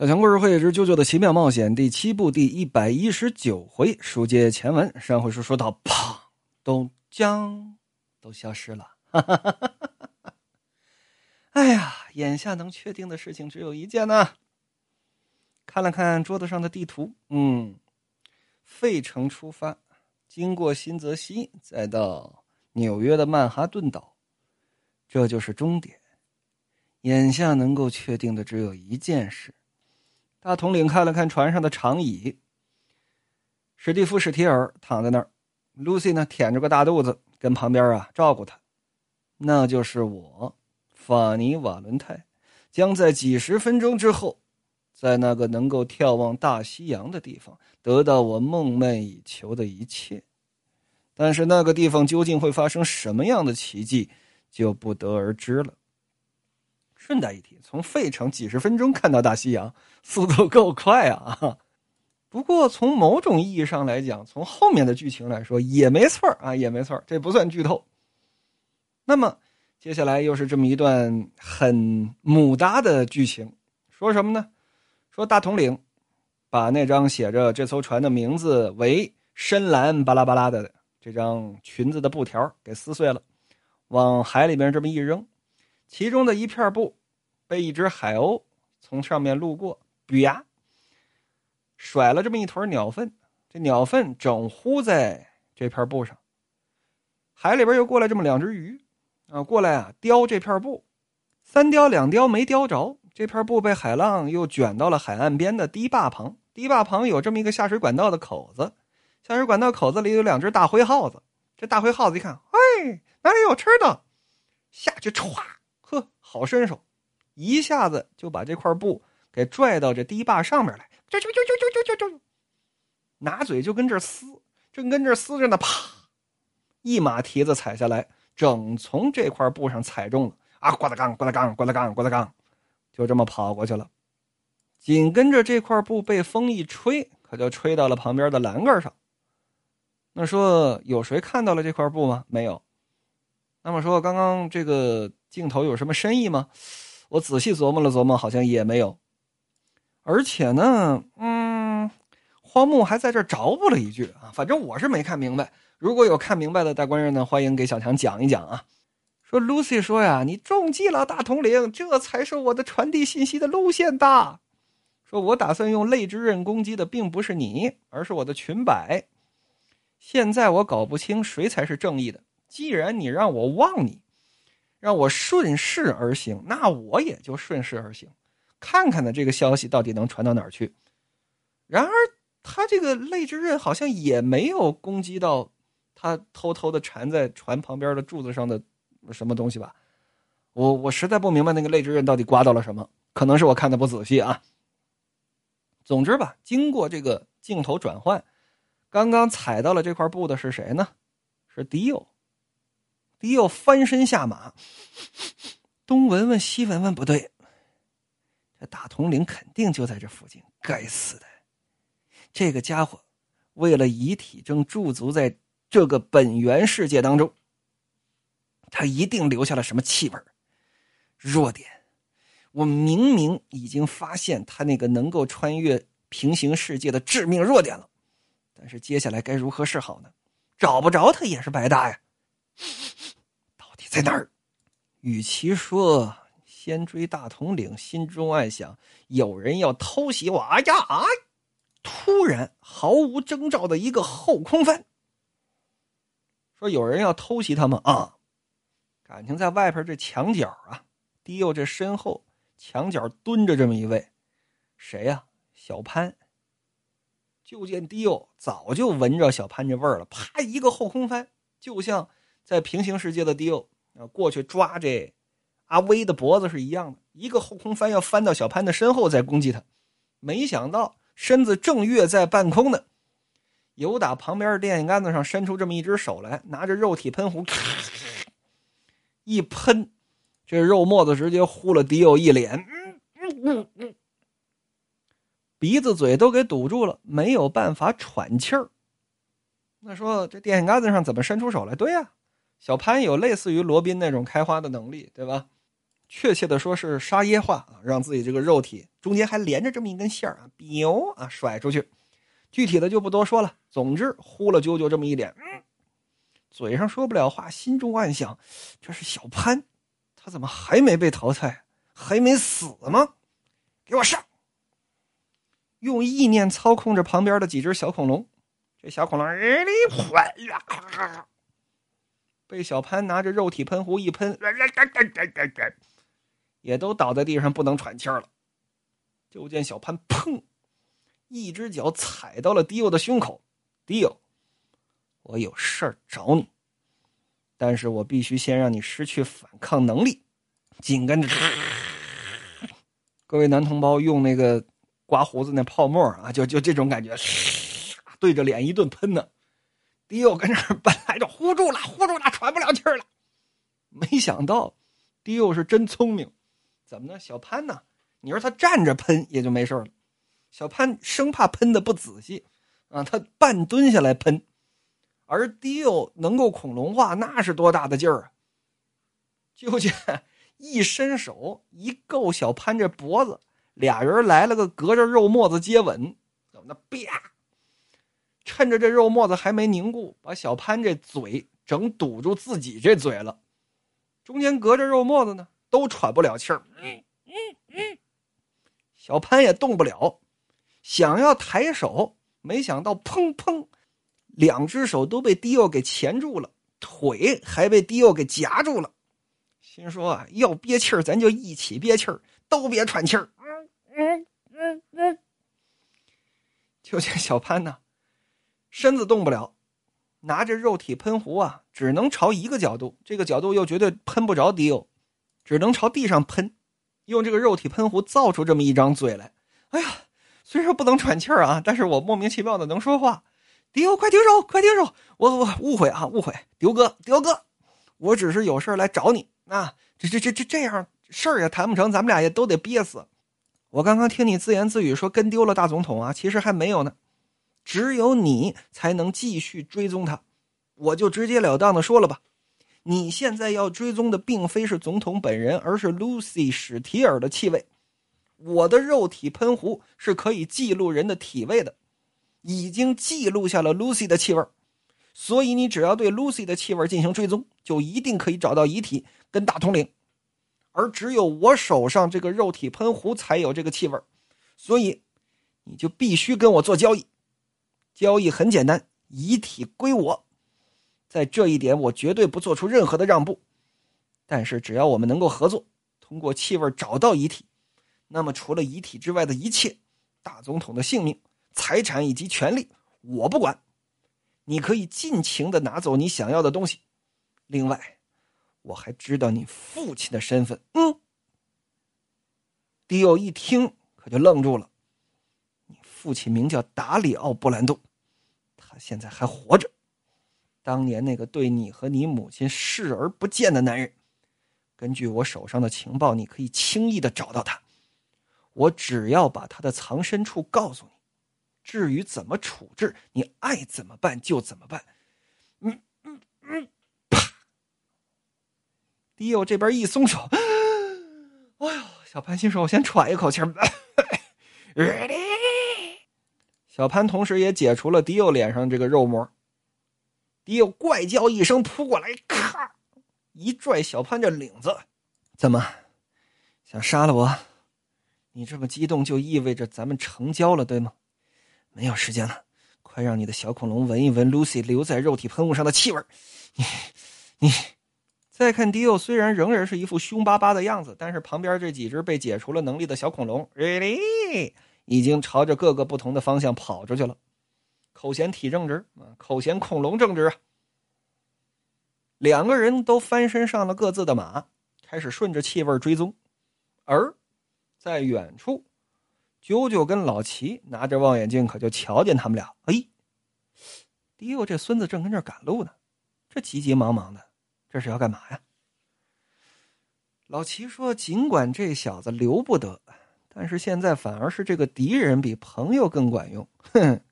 小强故事会之《啾啾的奇妙冒险》第七部第一百一十九回，书接前文。上回书说到，砰，咚，将都消失了。哎呀，眼下能确定的事情只有一件呢。看了看桌子上的地图，嗯，费城出发，经过新泽西，再到纽约的曼哈顿岛，这就是终点。眼下能够确定的只有一件事。大统领看了看船上的长椅，史蒂夫·史提尔躺在那儿，Lucy 呢舔着个大肚子跟旁边啊照顾他，那就是我，法尼·瓦伦泰，将在几十分钟之后，在那个能够眺望大西洋的地方得到我梦寐以求的一切，但是那个地方究竟会发生什么样的奇迹，就不得而知了。顺带一提，从费城几十分钟看到大西洋，速度够快啊！不过从某种意义上来讲，从后面的剧情来说也没错啊，也没错，这不算剧透。那么接下来又是这么一段很母搭的剧情，说什么呢？说大统领把那张写着这艘船的名字为“深蓝”巴拉巴拉的这张裙子的布条给撕碎了，往海里边这么一扔。其中的一片布被一只海鸥从上面路过，啪，甩了这么一坨鸟粪。这鸟粪整糊在这片布上。海里边又过来这么两只鱼，啊，过来啊叼这片布，三叼两叼没叼着。这片布被海浪又卷到了海岸边的堤坝旁。堤坝旁有这么一个下水管道的口子，下水管道口子里有两只大灰耗子。这大灰耗子一看，哎，哪里有吃的？下去歘。呵，好身手，一下子就把这块布给拽到这堤坝上面来，就就就就就就就，拿嘴就跟这撕，正跟这撕着呢，啪，一马蹄子踩下来，整从这块布上踩中了，啊，呱啦杠，呱啦杠，呱啦杠，呱啦杠，就这么跑过去了。紧跟着这块布被风一吹，可就吹到了旁边的栏杆上。那说有谁看到了这块布吗？没有。那么说刚刚这个。镜头有什么深意吗？我仔细琢磨了琢磨，好像也没有。而且呢，嗯，荒木还在这着补了一句啊，反正我是没看明白。如果有看明白的大官人呢，欢迎给小强讲一讲啊。说 Lucy 说呀，你中计了，大统领，这才是我的传递信息的路线的。说我打算用泪之刃攻击的并不是你，而是我的裙摆。现在我搞不清谁才是正义的。既然你让我忘你。让我顺势而行，那我也就顺势而行，看看呢这个消息到底能传到哪儿去。然而他这个泪之刃好像也没有攻击到他偷偷的缠在船旁边的柱子上的什么东西吧？我我实在不明白那个泪之刃到底刮到了什么，可能是我看的不仔细啊。总之吧，经过这个镜头转换，刚刚踩到了这块布的是谁呢？是迪欧。迪奥翻身下马，东闻闻西闻闻，不对，这大统领肯定就在这附近。该死的，这个家伙为了遗体正驻足在这个本源世界当中，他一定留下了什么气味弱点，我明明已经发现他那个能够穿越平行世界的致命弱点了，但是接下来该如何是好呢？找不着他也是白搭呀。到底在哪儿？与其说先追大统领，心中暗想有人要偷袭我哎呀！啊！突然毫无征兆的一个后空翻，说有人要偷袭他们啊！感情在外边这墙角啊，迪欧这身后墙角蹲着这么一位，谁呀？小潘。就见迪欧早就闻着小潘这味儿了，啪一个后空翻，就像在平行世界的迪欧。啊，过去抓这阿威的脖子是一样的，一个后空翻要翻到小潘的身后再攻击他，没想到身子正跃在半空呢，由打旁边的电线杆子上伸出这么一只手来，拿着肉体喷壶，一喷，这肉沫子直接糊了迪欧一脸，鼻子嘴都给堵住了，没有办法喘气儿。那说这电线杆子上怎么伸出手来？对呀。小潘有类似于罗宾那种开花的能力，对吧？确切的说是沙耶化啊，让自己这个肉体中间还连着这么一根线儿啊，biu 啊甩出去。具体的就不多说了。总之，呼了啾啾这么一脸，嘴上说不了话，心中暗想：这是小潘，他怎么还没被淘汰？还没死吗？给我上！用意念操控着旁边的几只小恐龙，这小恐龙日里喷，被小潘拿着肉体喷壶一喷。也都倒在地上不能喘气儿了，就见小潘砰，一只脚踩到了迪欧的胸口。迪欧，我有事儿找你，但是我必须先让你失去反抗能力。紧跟着，各位男同胞用那个刮胡子那泡沫啊，就就这种感觉，对着脸一顿喷呢。迪欧跟这儿本来就呼住了，呼住了，喘不了气儿了。没想到，迪欧是真聪明。怎么呢？小潘呢？你说他站着喷也就没事了，小潘生怕喷的不仔细，啊，他半蹲下来喷，而迪欧能够恐龙化，那是多大的劲儿啊！就见一伸手一够小潘这脖子，俩人来了个隔着肉沫子接吻，怎么的？啪！趁着这肉沫子还没凝固，把小潘这嘴整堵住自己这嘴了，中间隔着肉沫子呢。都喘不了气儿，嗯嗯嗯，小潘也动不了，想要抬手，没想到砰砰，两只手都被迪奥给钳住了，腿还被迪奥给夹住了。心说啊，要憋气儿，咱就一起憋气儿，都别喘气儿。嗯嗯嗯嗯，就见小潘呢，身子动不了，拿着肉体喷壶啊，只能朝一个角度，这个角度又绝对喷不着迪奥。只能朝地上喷，用这个肉体喷壶造出这么一张嘴来。哎呀，虽说不能喘气儿啊，但是我莫名其妙的能说话。迪欧，快停手，快停手！我我误会啊，误会。丢哥，丢哥，我只是有事来找你。啊，这这这这这样事儿也谈不成，咱们俩也都得憋死。我刚刚听你自言自语说跟丢了大总统啊，其实还没有呢。只有你才能继续追踪他，我就直截了当的说了吧。你现在要追踪的并非是总统本人，而是 Lucy 史提尔的气味。我的肉体喷壶是可以记录人的体味的，已经记录下了 Lucy 的气味，所以你只要对 Lucy 的气味进行追踪，就一定可以找到遗体跟大统领。而只有我手上这个肉体喷壶才有这个气味，所以你就必须跟我做交易。交易很简单，遗体归我。在这一点，我绝对不做出任何的让步。但是，只要我们能够合作，通过气味找到遗体，那么除了遗体之外的一切，大总统的性命、财产以及权利，我不管。你可以尽情的拿走你想要的东西。另外，我还知道你父亲的身份。嗯，迪欧一听可就愣住了。你父亲名叫达里奥·布兰度，他现在还活着。当年那个对你和你母亲视而不见的男人，根据我手上的情报，你可以轻易的找到他。我只要把他的藏身处告诉你，至于怎么处置，你爱怎么办就怎么办。嗯嗯嗯，啪！迪欧这边一松手，哎呦，小潘心说：“我先喘一口气。”小潘同时也解除了迪欧脸上这个肉膜。迪欧怪叫一声，扑过来，咔，一拽小潘这领子，怎么想杀了我？你这么激动，就意味着咱们成交了，对吗？没有时间了，快让你的小恐龙闻一闻 Lucy 留在肉体喷雾上的气味。你，你，再看迪奥，虽然仍然是一副凶巴巴的样子，但是旁边这几只被解除了能力的小恐龙，really 已经朝着各个不同的方向跑出去了。口嫌体正直啊，口嫌恐龙正直啊。两个人都翻身上了各自的马，开始顺着气味追踪。而在远处，啾啾跟老齐拿着望远镜，可就瞧见他们俩。哎，迪欧这孙子正跟这赶路呢，这急急忙忙的，这是要干嘛呀？老齐说：“尽管这小子留不得，但是现在反而是这个敌人比朋友更管用。”哼。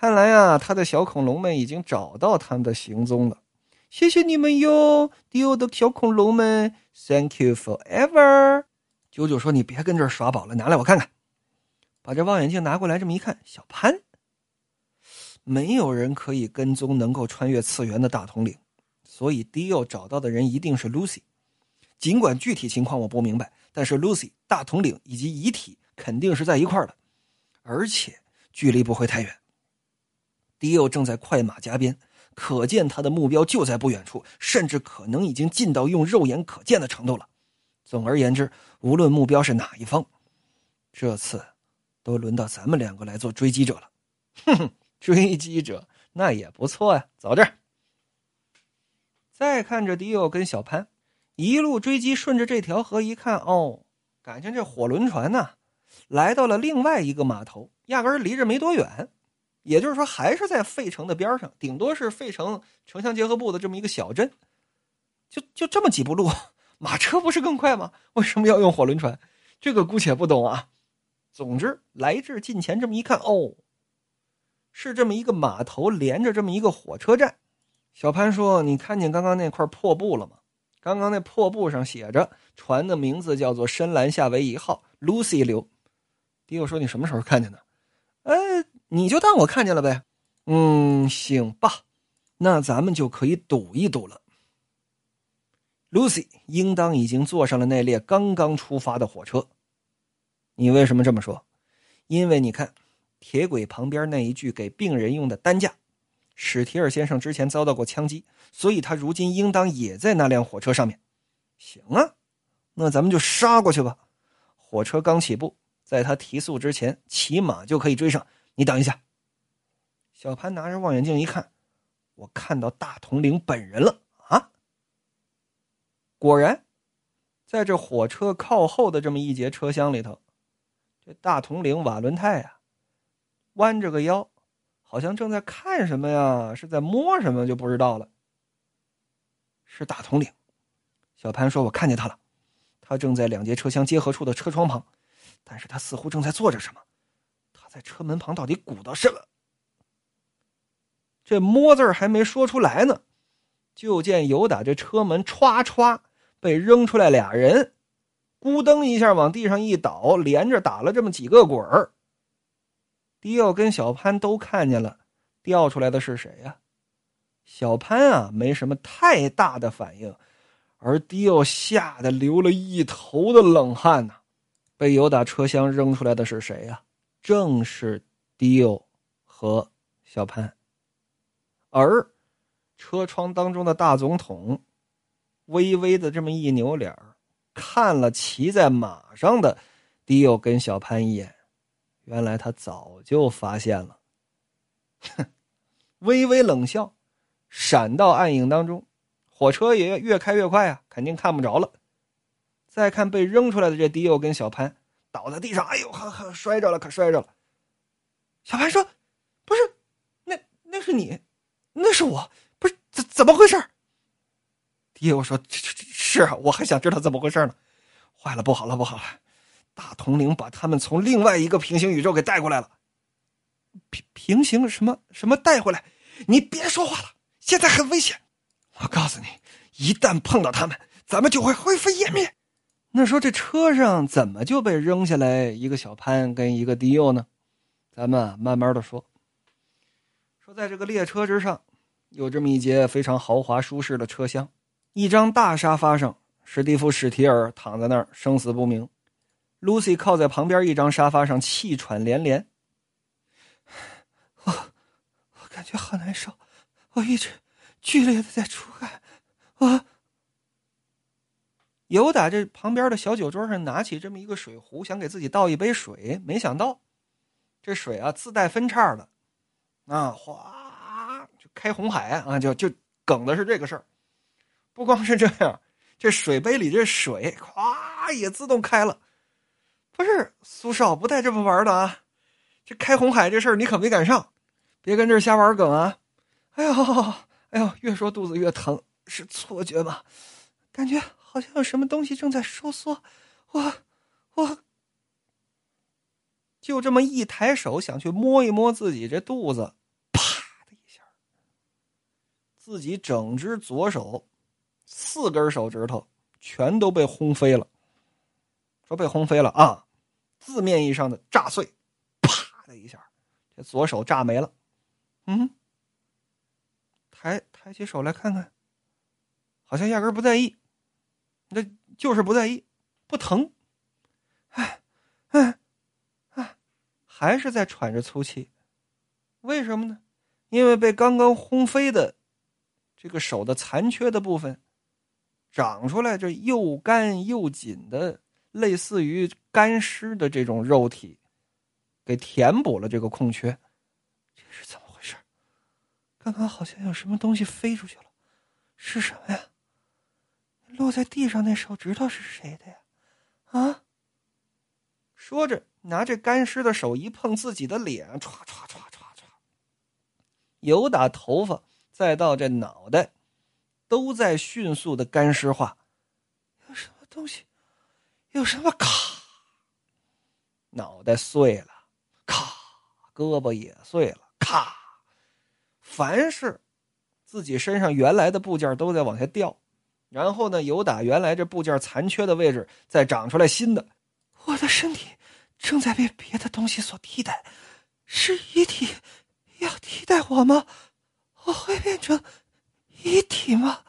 看来呀，他的小恐龙们已经找到他们的行踪了，谢谢你们哟，迪欧的小恐龙们，Thank you forever。九九说：“你别跟这儿耍宝了，拿来我看看。”把这望远镜拿过来，这么一看，小潘。没有人可以跟踪能够穿越次元的大统领，所以迪欧找到的人一定是 Lucy。尽管具体情况我不明白，但是 Lucy、大统领以及遗体肯定是在一块儿的，而且距离不会太远。迪欧正在快马加鞭，可见他的目标就在不远处，甚至可能已经近到用肉眼可见的程度了。总而言之，无论目标是哪一方，这次都轮到咱们两个来做追击者了。哼哼。追击者那也不错呀，走这儿。再看着迪欧跟小潘一路追击，顺着这条河一看，哦，感情这火轮船呢，来到了另外一个码头，压根儿离着没多远。也就是说，还是在费城的边上，顶多是费城城乡结合部的这么一个小镇。就就这么几步路，马车不是更快吗？为什么要用火轮船？这个姑且不懂啊。总之，来至近前，这么一看，哦。是这么一个码头，连着这么一个火车站。小潘说：“你看见刚刚那块破布了吗？刚刚那破布上写着船的名字叫做‘深蓝夏威夷号 ’，Lucy 流。”迪欧说：“你什么时候看见的？”“，你就当我看见了呗。”“嗯，行吧，那咱们就可以赌一赌了。”Lucy 应当已经坐上了那列刚刚出发的火车。你为什么这么说？因为你看。铁轨旁边那一具给病人用的担架，史提尔先生之前遭到过枪击，所以他如今应当也在那辆火车上面。行啊，那咱们就杀过去吧。火车刚起步，在他提速之前，骑马就可以追上。你等一下。小潘拿着望远镜一看，我看到大统领本人了啊！果然，在这火车靠后的这么一节车厢里头，这大统领瓦伦泰啊。弯着个腰，好像正在看什么呀？是在摸什么？就不知道了。是大统领，小潘说：“我看见他了，他正在两节车厢结合处的车窗旁，但是他似乎正在做着什么。在车门旁到底鼓捣什么？”这“摸”字还没说出来呢，就见有打这车门歘歘被扔出来俩人，咕噔一下往地上一倒，连着打了这么几个滚儿。迪奥跟小潘都看见了，掉出来的是谁呀？小潘啊，没什么太大的反应，而迪奥吓得流了一头的冷汗呢。被由打车厢扔出来的是谁呀？正是迪欧和小潘。而车窗当中的大总统，微微的这么一扭脸看了骑在马上的迪欧跟小潘一眼。原来他早就发现了，哼，微微冷笑，闪到暗影当中，火车也越开越快啊，肯定看不着了。再看被扔出来的这迪欧跟小潘倒在地上，哎呦，呵呵，摔着了，可摔着了。小潘说：“不是，那那是你，那是我，不是怎怎么回事？”爹，我说：“是啊，我还想知道怎么回事呢。坏了，不好了，不好了。”大统领把他们从另外一个平行宇宙给带过来了。平平行什么什么带回来？你别说话了，现在很危险。我告诉你，一旦碰到他们，咱们就会灰飞烟灭。那说这车上怎么就被扔下来一个小潘跟一个迪欧呢？咱们慢慢的说。说在这个列车之上，有这么一节非常豪华舒适的车厢，一张大沙发上，史蒂夫·史提尔躺在那儿，生死不明。Lucy 靠在旁边一张沙发上，气喘连连。我，我感觉好难受，我一直剧烈的在出汗。我，尤打这旁边的小酒桌上拿起这么一个水壶，想给自己倒一杯水，没想到这水啊自带分叉的，啊哗就开红海啊，就就梗的是这个事儿。不光是这样，这水杯里这水咵也自动开了。不是苏少不带这么玩的啊！这开红海这事儿你可没赶上，别跟这瞎玩梗啊！哎呦，哎呦，越说肚子越疼，是错觉吗？感觉好像有什么东西正在收缩，我我就这么一抬手想去摸一摸自己这肚子，啪的一下，自己整只左手四根手指头全都被轰飞了。说被轰飞了啊，字面意义上的炸碎，啪的一下，这左手炸没了。嗯，抬抬起手来看看，好像压根不在意，那就是不在意，不疼。哎，哎，哎，还是在喘着粗气。为什么呢？因为被刚刚轰飞的这个手的残缺的部分长出来，这又干又紧的。类似于干尸的这种肉体，给填补了这个空缺，这是怎么回事？刚刚好像有什么东西飞出去了，是什么呀？落在地上那手指头是谁的呀？啊！说着，拿着干尸的手一碰自己的脸，唰唰唰唰唰，由打头发再到这脑袋，都在迅速的干尸化。有什么东西？有什么？咔，脑袋碎了，咔，胳膊也碎了，咔。凡是自己身上原来的部件都在往下掉，然后呢，由打原来这部件残缺的位置再长出来新的。我的身体正在被别的东西所替代，是遗体要替代我吗？我会变成遗体吗？